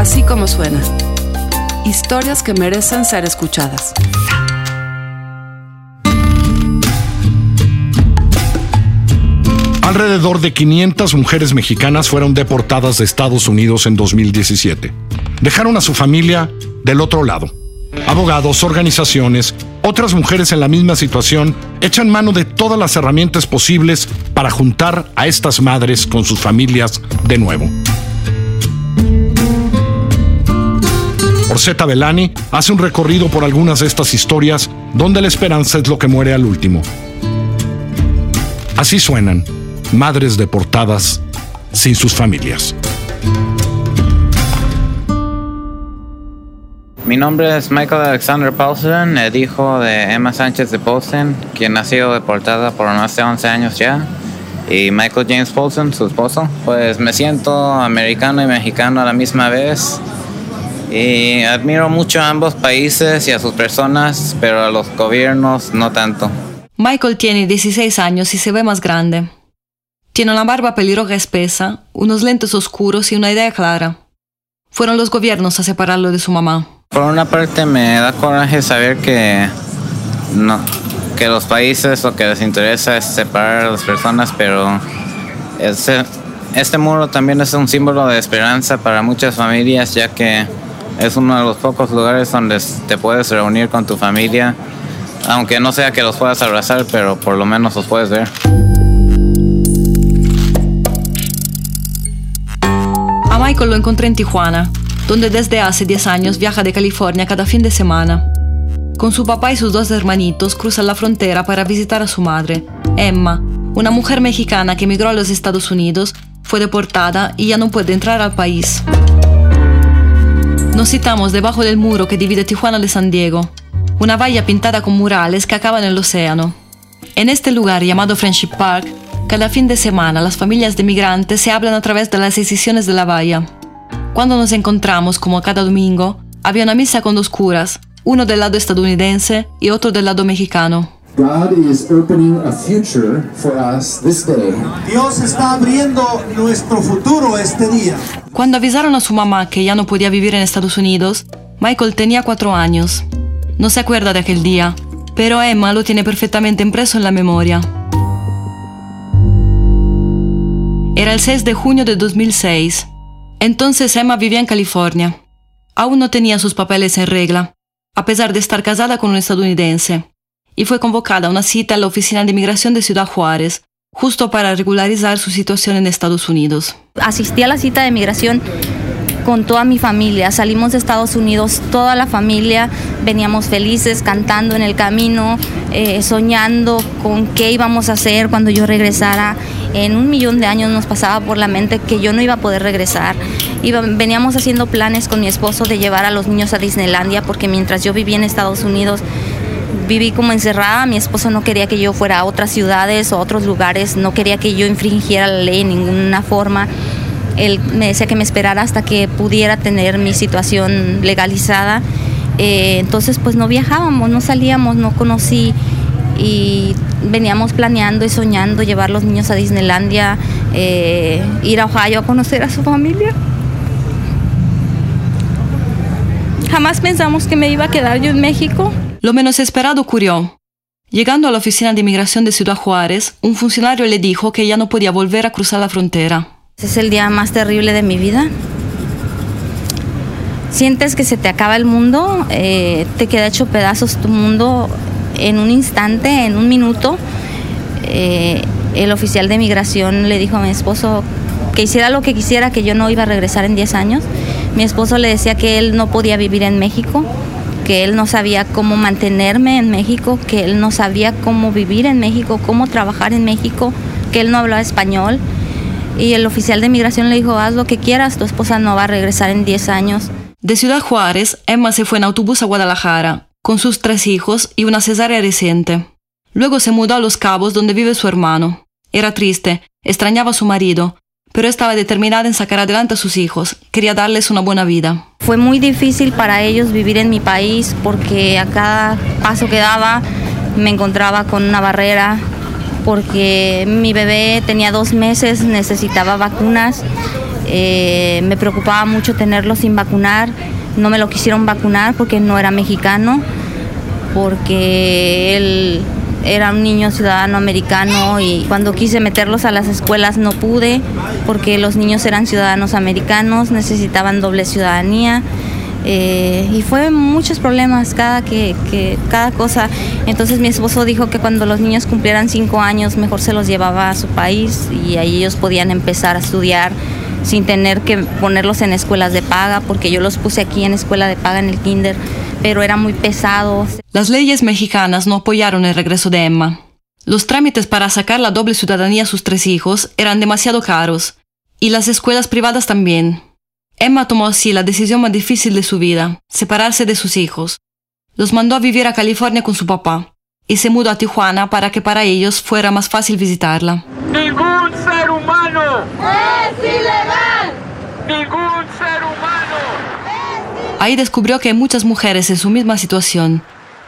Así como suena. Historias que merecen ser escuchadas. Alrededor de 500 mujeres mexicanas fueron deportadas de Estados Unidos en 2017. Dejaron a su familia del otro lado. Abogados, organizaciones, otras mujeres en la misma situación echan mano de todas las herramientas posibles para juntar a estas madres con sus familias de nuevo. Orseta Belani hace un recorrido por algunas de estas historias donde la esperanza es lo que muere al último. Así suenan madres deportadas sin sus familias. Mi nombre es Michael Alexander Paulson, el hijo de Emma Sánchez de Paulson, quien ha sido deportada por más de 11 años ya, y Michael James Paulson, su esposo. Pues me siento americano y mexicano a la misma vez. Y admiro mucho a ambos países y a sus personas, pero a los gobiernos no tanto. Michael tiene 16 años y se ve más grande. Tiene una barba pelirroja espesa, unos lentes oscuros y una idea clara. Fueron los gobiernos a separarlo de su mamá. Por una parte me da coraje saber que no, que los países lo que les interesa es separar a las personas, pero este, este muro también es un símbolo de esperanza para muchas familias, ya que es uno de los pocos lugares donde te puedes reunir con tu familia, aunque no sea que los puedas abrazar, pero por lo menos los puedes ver. A Michael lo encontré en Tijuana, donde desde hace 10 años viaja de California cada fin de semana. Con su papá y sus dos hermanitos cruzan la frontera para visitar a su madre, Emma, una mujer mexicana que emigró a los Estados Unidos, fue deportada y ya no puede entrar al país. Nos citamos debajo del muro que divide Tijuana de San Diego, una valla pintada con murales que acaba en el océano. En este lugar llamado Friendship Park, cada fin de semana las familias de migrantes se hablan a través de las decisiones de la valla. Cuando nos encontramos, como cada domingo, había una misa con dos curas, uno del lado estadounidense y otro del lado mexicano. Dios está abriendo nuestro futuro este día. Cuando avisaron a su mamá que ya no podía vivir en Estados Unidos, Michael tenía cuatro años. No se acuerda de aquel día, pero Emma lo tiene perfectamente impreso en la memoria. Era el 6 de junio de 2006. Entonces Emma vivía en California. Aún no tenía sus papeles en regla, a pesar de estar casada con un estadounidense, y fue convocada a una cita a la Oficina de Inmigración de Ciudad Juárez, justo para regularizar su situación en Estados Unidos. Asistí a la cita de migración con toda mi familia. Salimos de Estados Unidos, toda la familia, veníamos felices, cantando en el camino, eh, soñando con qué íbamos a hacer cuando yo regresara. En un millón de años nos pasaba por la mente que yo no iba a poder regresar. veníamos haciendo planes con mi esposo de llevar a los niños a Disneylandia porque mientras yo vivía en Estados Unidos viví como encerrada, mi esposo no quería que yo fuera a otras ciudades o a otros lugares, no quería que yo infringiera la ley en ninguna forma. Él me decía que me esperara hasta que pudiera tener mi situación legalizada. Eh, entonces pues no viajábamos, no salíamos, no conocí y veníamos planeando y soñando llevar los niños a Disneylandia, eh, ir a Ohio a conocer a su familia. Jamás pensamos que me iba a quedar yo en México. Lo menos esperado ocurrió. Llegando a la oficina de inmigración de Ciudad Juárez, un funcionario le dijo que ya no podía volver a cruzar la frontera. Es el día más terrible de mi vida. Sientes que se te acaba el mundo, eh, te queda hecho pedazos tu mundo en un instante, en un minuto. Eh, el oficial de migración le dijo a mi esposo que hiciera lo que quisiera, que yo no iba a regresar en 10 años. Mi esposo le decía que él no podía vivir en México, que él no sabía cómo mantenerme en México, que él no sabía cómo vivir en México, cómo trabajar en México, que él no hablaba español. Y el oficial de migración le dijo, haz lo que quieras, tu esposa no va a regresar en 10 años. De Ciudad Juárez, Emma se fue en autobús a Guadalajara, con sus tres hijos y una cesárea reciente. Luego se mudó a Los Cabos, donde vive su hermano. Era triste, extrañaba a su marido, pero estaba determinada en sacar adelante a sus hijos, quería darles una buena vida. Fue muy difícil para ellos vivir en mi país porque a cada paso que daba me encontraba con una barrera, porque mi bebé tenía dos meses, necesitaba vacunas Eh, me preocupaba mucho tenerlo sin vacunar. No me lo quisieron vacunar porque no era mexicano, porque él era un niño ciudadano americano y cuando quise meterlos a las escuelas no pude porque los niños eran ciudadanos americanos, necesitaban doble ciudadanía. Eh, y fue muchos problemas cada que, que, cada cosa entonces mi esposo dijo que cuando los niños cumplieran cinco años mejor se los llevaba a su país y ahí ellos podían empezar a estudiar sin tener que ponerlos en escuelas de paga porque yo los puse aquí en escuela de paga en el kinder pero era muy pesado las leyes mexicanas no apoyaron el regreso de Emma los trámites para sacar la doble ciudadanía a sus tres hijos eran demasiado caros y las escuelas privadas también Emma tomó así la decisión más difícil de su vida, separarse de sus hijos. Los mandó a vivir a California con su papá y se mudó a Tijuana para que para ellos fuera más fácil visitarla. Ningún ser humano es ilegal. Ningún ser humano. Ahí descubrió que hay muchas mujeres en su misma situación,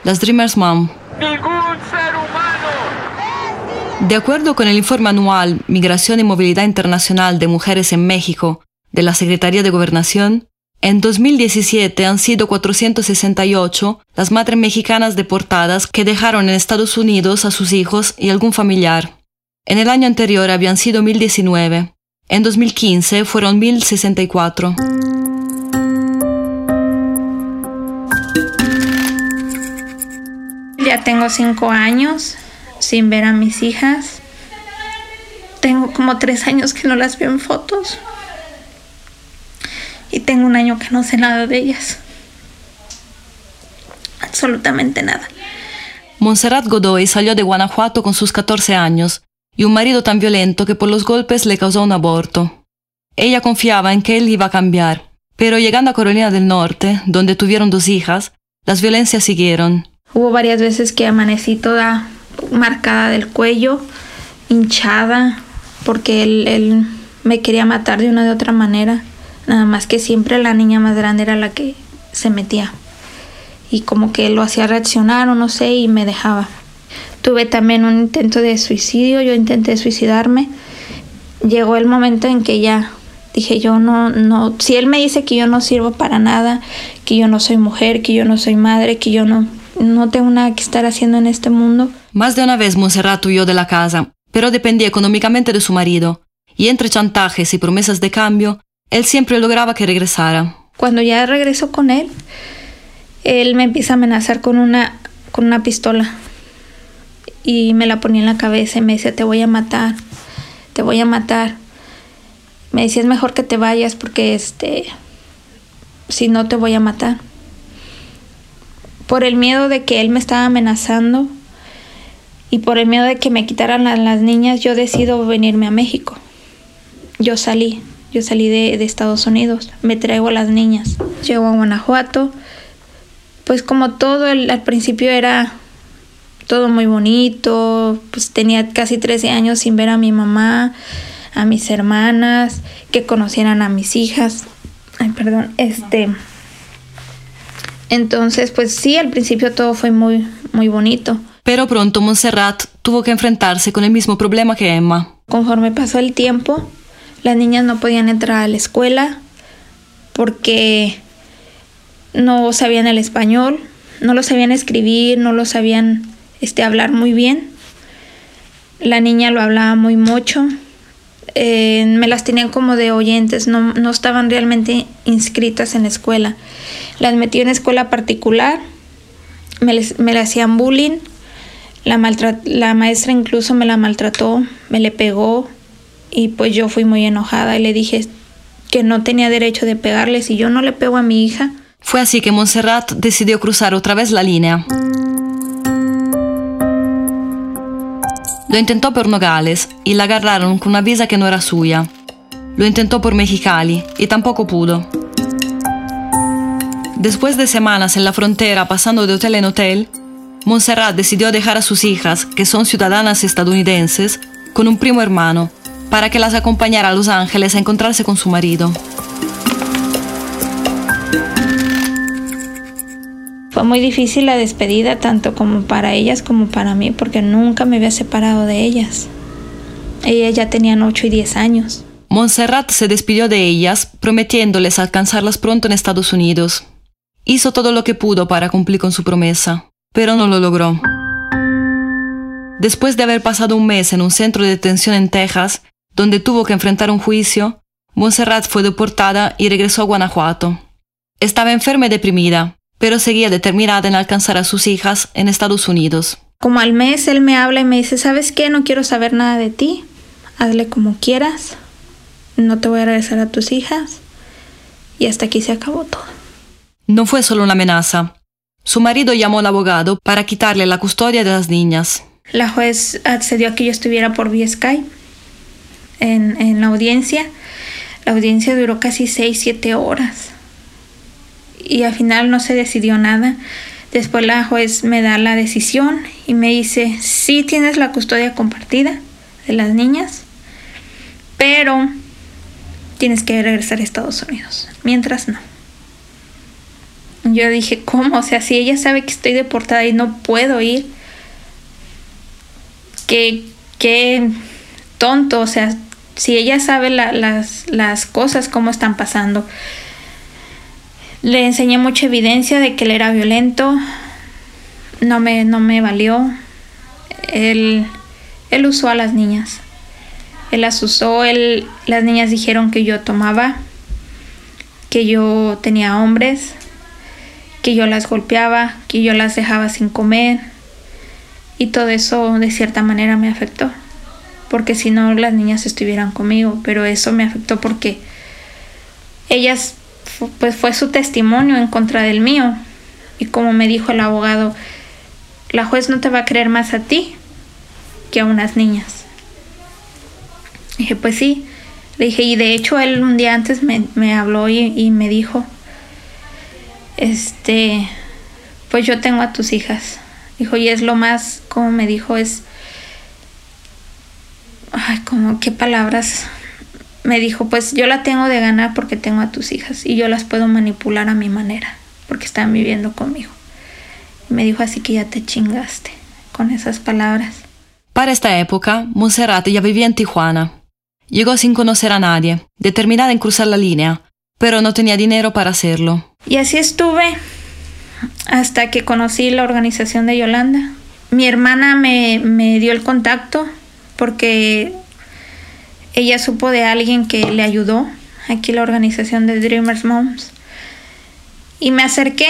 las Dreamers Mom. Ningún ser humano. De acuerdo con el informe anual Migración y Movilidad Internacional de Mujeres en México, de la Secretaría de Gobernación, en 2017 han sido 468 las madres mexicanas deportadas que dejaron en Estados Unidos a sus hijos y algún familiar. En el año anterior habían sido 1019. En 2015 fueron 1064. Ya tengo cinco años sin ver a mis hijas. Tengo como tres años que no las veo en fotos y tengo un año que no sé nada de ellas. Absolutamente nada. Montserrat Godoy salió de Guanajuato con sus 14 años y un marido tan violento que por los golpes le causó un aborto. Ella confiaba en que él iba a cambiar, pero llegando a Carolina del Norte, donde tuvieron dos hijas, las violencias siguieron. Hubo varias veces que amanecí toda marcada del cuello, hinchada, porque él, me quería matar de una de otra manera. Nada más que siempre la niña más grande era la que se metía. Y como que lo hacía reaccionar o no sé y me dejaba. Tuve también un intento de suicidio, yo intenté suicidarme. Llegó el momento en que ya dije yo no, no, si él me dice que yo no sirvo para nada, que yo no soy mujer, que yo no soy madre, que yo no, no tengo nada que estar haciendo en este mundo. Más de una vez Monserrat huyó de la casa, pero dependía económicamente de su marido, y entre chantajes y promesas de cambio, él siempre lograba que regresara. Cuando ya regreso con él, él me empieza a amenazar con una, con una pistola y me la ponía en la cabeza y me decía, te voy a matar, te voy a matar. Me decía, es mejor que te vayas porque este, si no te voy a matar. Por el miedo de que él me estaba amenazando y por el miedo de que me quitaran a las niñas, yo decido venirme a México. Yo salí, yo salí de, Estados Unidos, me traigo a las niñas. Llego a Guanajuato, pues como todo al principio era todo muy bonito, pues tenía casi 13 años sin ver a mi mamá, a mis hermanas, que conocieran a mis hijas. Ay, perdón, este entonces, pues sí, al principio todo fue muy muy bonito. Pero pronto Montserrat tuvo que enfrentarse con el mismo problema que Emma. Conforme pasó el tiempo, las niñas no podían entrar a la escuela porque no sabían el español, no lo sabían escribir, no lo sabían este, hablar muy bien. La niña lo hablaba muy mucho. Eh, me las tenían como de oyentes, no, no estaban realmente inscritas en la escuela. Las metí en escuela particular, me, les, me le hacían bullying, la, la maestra incluso me la maltrató, me le pegó y pues yo fui muy enojada y le dije que no tenía derecho de pegarle si yo no le pego a mi hija. Fue así que Montserrat decidió cruzar otra vez la línea. Lo intentó por Nogales y la agarraron con una visa que no era suya. Lo intentó por Mexicali y tampoco pudo. Después de semanas en la frontera pasando de hotel en hotel, Montserrat decidió dejar a sus hijas, que son ciudadanas estadounidenses, con un primo hermano, para que las acompañara a Los Ángeles a encontrarse con su marido. Muy difícil la despedida, tanto como para ellas como para mí, porque nunca me había separado de ellas. Ellas ya tenían 8 y 10 años. Montserrat se despidió de ellas, prometiéndoles alcanzarlas pronto en Estados Unidos. Hizo todo lo que pudo para cumplir con su promesa, pero no lo logró. Después de haber pasado un mes en un centro de detención en Texas, donde tuvo que enfrentar un juicio, Montserrat fue deportada y regresó a Guanajuato. Estaba enferma y deprimida, pero seguía determinada en alcanzar a sus hijas en Estados Unidos. Como al mes él me habla y me dice, ¿sabes qué? No quiero saber nada de ti. Hazle como quieras no te voy a regresar a tus hijas. Y hasta aquí se acabó todo. No fue solo una amenaza. Su marido llamó al abogado para quitarle la custodia de las niñas. La juez accedió a que yo estuviera por vía Skype en, en la audiencia. La audiencia duró casi 6-7 horas. Y al final no se decidió nada. Después la juez me da la decisión y me dice, sí tienes la custodia compartida de las niñas, pero tienes que regresar a Estados Unidos. Mientras no. Yo dije, ¿cómo? O sea, si ella sabe que estoy deportada y no puedo ir, qué, qué tonto, o sea, si ella sabe las, las cosas, cómo están pasando. Le enseñé mucha evidencia de que él era violento, no me, no me valió. Él, él usó a las niñas. Él las usó, él, las niñas dijeron que yo tomaba, que yo tenía hombres, que yo las golpeaba, que yo las dejaba sin comer. Y todo eso de cierta manera me afectó. Porque si no las niñas estuvieran conmigo. Pero eso me afectó porque ellas, pues fue su testimonio en contra del mío. Y como me dijo el abogado, la juez no te va a creer más a ti que a unas niñas. Dije, pues sí. Le dije, y de hecho él un día antes me, habló y, me dijo, este, pues yo tengo a tus hijas. Dijo, y es lo más, como me dijo, es, ay, como, qué palabras. Me dijo, pues yo la tengo de ganar porque tengo a tus hijas y yo las puedo manipular a mi manera porque están viviendo conmigo. me dijo, así que ya te chingaste con esas palabras. Para esta época, Monserrat ya vivía en Tijuana Llegó sin conocer a nadie, determinada en cruzar la línea, pero no tenía dinero para hacerlo. Y así estuve hasta que conocí la organización de Yolanda. Mi hermana me, me dio el contacto porque ella supo de alguien que le ayudó aquí la organización de Dreamers Moms. Y me acerqué,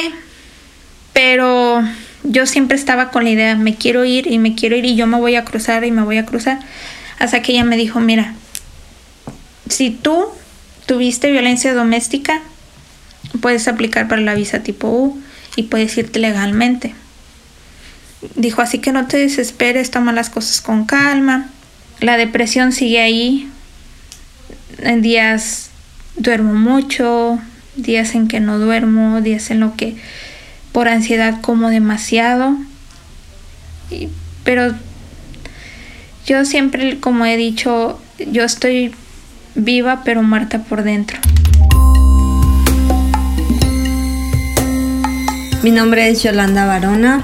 pero yo siempre estaba con la idea, me quiero ir y me quiero ir y yo me voy a cruzar y me voy a cruzar. Hasta que ella me dijo, mira, si tú tuviste violencia doméstica, puedes aplicar para la visa tipo U y puedes irte legalmente. Dijo, así que no te desesperes, toma las cosas con calma. La depresión sigue ahí. En días duermo mucho, días en que no duermo, días en lo que por ansiedad como demasiado. pero yo siempre, como he dicho, yo estoy viva pero muerta por dentro. Mi nombre es Yolanda Barona,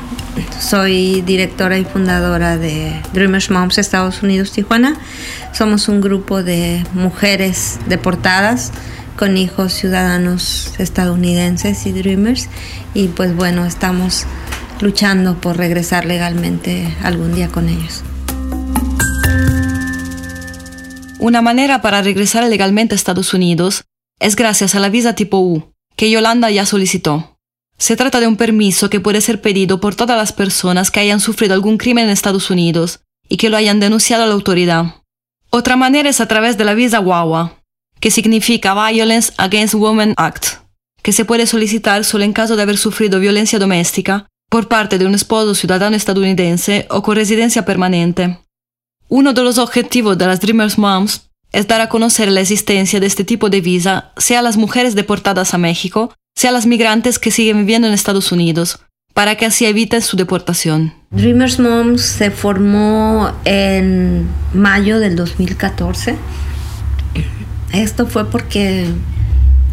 soy directora y fundadora de Dreamers Moms Estados Unidos Tijuana. Somos un grupo de mujeres deportadas con hijos ciudadanos estadounidenses y Dreamers y pues bueno, estamos luchando por regresar legalmente algún día con ellos. Una manera para regresar legalmente a Estados Unidos es gracias a la visa tipo U, que Yolanda ya solicitó. Se trata de un permiso que puede ser pedido por todas las personas que hayan sufrido algún crimen en Estados Unidos y que lo hayan denunciado a la autoridad. Otra manera es a través de la visa WAWA, que significa Violence Against Women Act, que se puede solicitar solo en caso de haber sufrido violencia doméstica por parte de un esposo ciudadano estadounidense o con residencia permanente. Uno de los objetivos de las Dreamers Moms es dar a conocer la existencia de este tipo de visa, sea a las mujeres deportadas a México, sea las migrantes que siguen viviendo en Estados Unidos, para que así eviten su deportación. Dreamers Moms se formó en mayo del 2014. Esto fue porque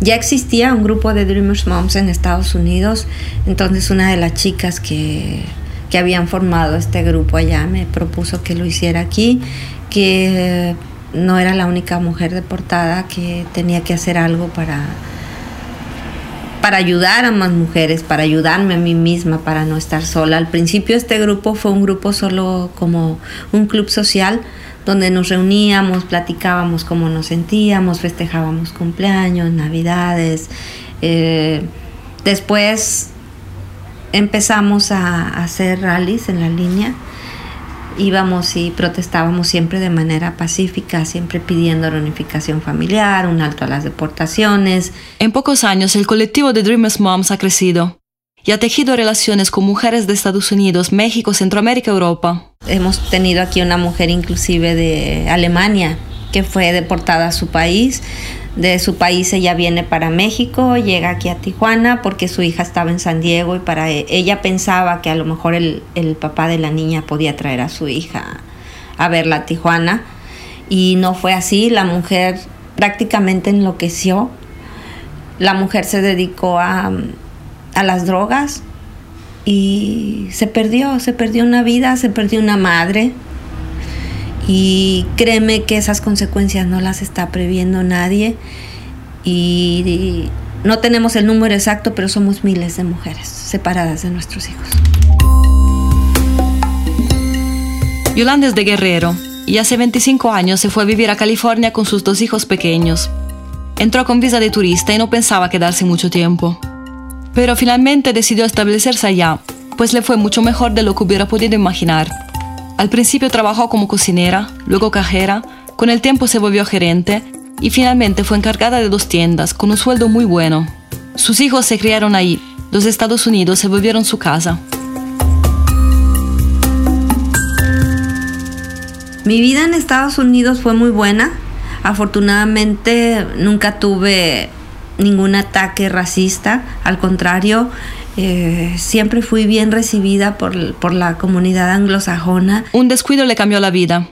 ya existía un grupo de Dreamers Moms en Estados Unidos, entonces una de las chicas que habían formado este grupo allá me propuso que lo hiciera aquí, que no era la única mujer deportada que tenía que hacer algo para, para ayudar a más mujeres, para ayudarme a mí misma, para no estar sola. Al principio este grupo fue un grupo solo como un club social donde nos reuníamos, platicábamos cómo nos sentíamos, festejábamos cumpleaños, navidades. Eh, después empezamos a, hacer rallies en la línea íbamos y protestábamos siempre de manera pacífica, siempre pidiendo reunificación familiar, un alto a las deportaciones. En pocos años el colectivo de Dreamers Moms ha crecido y ha tejido relaciones con mujeres de Estados Unidos, México, Centroamérica, Europa. Hemos tenido aquí una mujer inclusive de Alemania que fue deportada a su país de su país ella viene para México, llega aquí a Tijuana porque su hija estaba en San Diego y para e, ella pensaba que a lo mejor el, papá de la niña podía traer a su hija a verla a Tijuana. Y no fue así, la mujer prácticamente enloqueció, la mujer se dedicó a, a las drogas y se perdió, se perdió una vida, se perdió una madre, y créeme que esas consecuencias no las está previendo nadie y no tenemos el número exacto, pero somos miles de mujeres separadas de nuestros hijos. Yolanda es de Guerrero y hace 25 años se fue a vivir a California con sus dos hijos pequeños. Entró con visa de turista y no pensaba quedarse mucho tiempo. Pero finalmente decidió establecerse allá, pues le fue mucho mejor de lo que hubiera podido imaginar. Al principio trabajó como cocinera, luego cajera, con el tiempo se volvió gerente y finalmente fue encargada de dos tiendas con un sueldo muy bueno. Sus hijos se criaron ahí, los Estados Unidos se volvieron su casa. Mi vida en Estados Unidos fue muy buena. Afortunadamente nunca tuve ningún ataque racista, al contrario, eh, siempre fui bien recibida por, por la comunidad anglosajona. Un descuido le cambió la vida.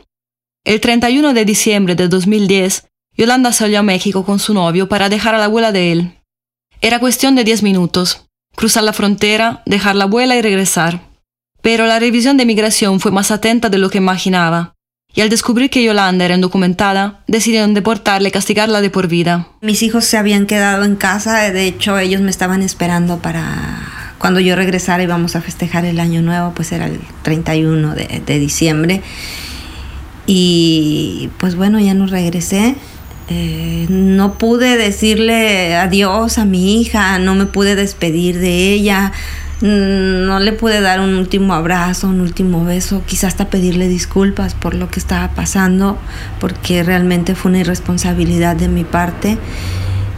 El 31 de diciembre de 2010, Yolanda salió a México con su novio para dejar a la abuela de él. Era cuestión de 10 minutos, cruzar la frontera, dejar la abuela y regresar. Pero la revisión de migración fue más atenta de lo que imaginaba, y al descubrir que Yolanda era indocumentada, decidieron deportarla y castigarla de por vida. Mis hijos se habían quedado en casa, de hecho ellos me estaban esperando para cuando yo regresara íbamos a festejar el año nuevo, pues era el 31 de, diciembre. Y pues bueno, ya no regresé. Eh, no pude decirle adiós a mi hija, no me pude despedir de ella, no le pude dar un último abrazo, un último beso, quizás hasta pedirle disculpas por lo que estaba pasando, porque realmente fue una irresponsabilidad de mi parte.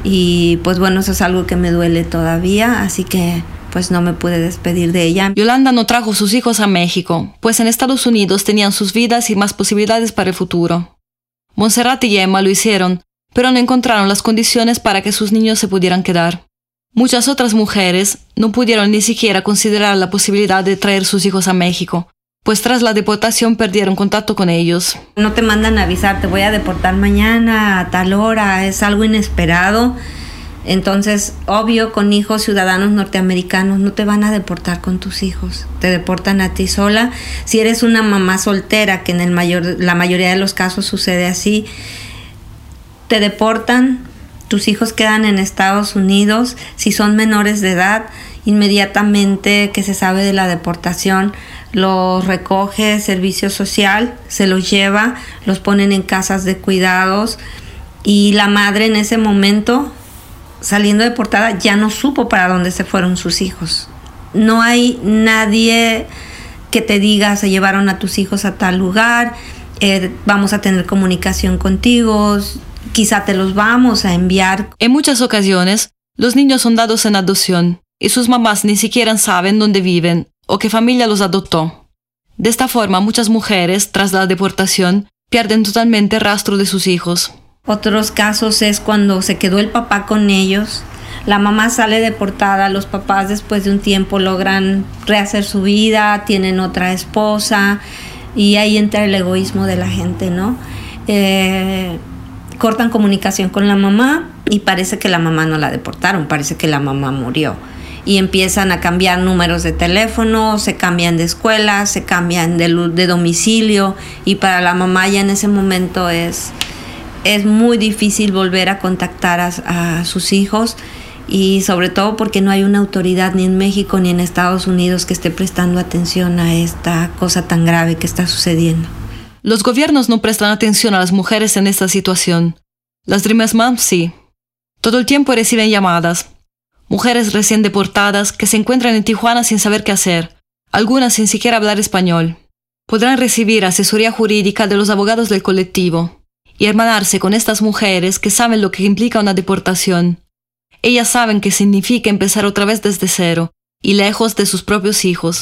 Y pues bueno, eso es algo que me duele todavía, así que pues no me pude despedir de ella. Yolanda no trajo sus hijos a México, pues en Estados Unidos tenían sus vidas y más posibilidades para el futuro. Montserrat y Emma lo hicieron, pero no encontraron las condiciones para que sus niños se pudieran quedar. Muchas otras mujeres no pudieron ni siquiera considerar la posibilidad de traer sus hijos a México, pues tras la deportación perdieron contacto con ellos. No te mandan a avisar, te voy a deportar mañana a tal hora, es algo inesperado entonces, obvio, con hijos ciudadanos norteamericanos no te van a deportar con tus hijos, te deportan a ti sola. Si eres una mamá soltera, que en el mayor, la mayoría de los casos sucede así, te deportan, tus hijos quedan en Estados Unidos. Si son menores de edad, inmediatamente que se sabe de la deportación, los recoge servicio social, se los lleva, los ponen en casas de cuidados y la madre en ese momento saliendo de portada ya no supo para dónde se fueron sus hijos. No hay nadie que te diga se llevaron a tus hijos a tal lugar, eh, vamos a tener comunicación contigo, quizá te los vamos a enviar. En muchas ocasiones, los niños son dados en adopción y sus mamás ni siquiera saben dónde viven o qué familia los adoptó. De esta forma, muchas mujeres, tras la deportación, pierden totalmente rastro de sus hijos. Otros casos es cuando se quedó el papá con ellos, la mamá sale deportada, los papás después de un tiempo logran rehacer su vida, tienen otra esposa y ahí entra el egoísmo de la gente, ¿no? Eh, cortan comunicación con la mamá y parece que la mamá no la deportaron, parece que la mamá murió. y empiezan a cambiar números de teléfono, se cambian de escuela, se cambian de, de domicilio y para la mamá ya en ese momento es, es muy difícil volver a contactar a, a sus hijos y sobre todo porque no hay una autoridad ni en México ni en Estados Unidos que esté prestando atención a esta cosa tan grave que está sucediendo. Los gobiernos no prestan atención a las mujeres en esta situación. Las Dreamers Moms sí. Todo el tiempo reciben llamadas. Mujeres recién deportadas que se encuentran en Tijuana sin saber qué hacer, algunas sin siquiera hablar español. Podrán recibir asesoría jurídica de los abogados del colectivo y hermanarse con estas mujeres que saben lo que implica una deportación ellas saben que significa empezar otra vez desde cero y lejos de sus propios hijos.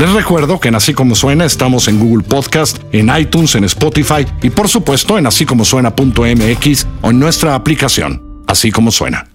Les recuerdo que en Así Como Suena estamos en Google Podcast, en iTunes, en Spotify y por supuesto en así como suena.mx o en nuestra aplicación, Así Como Suena.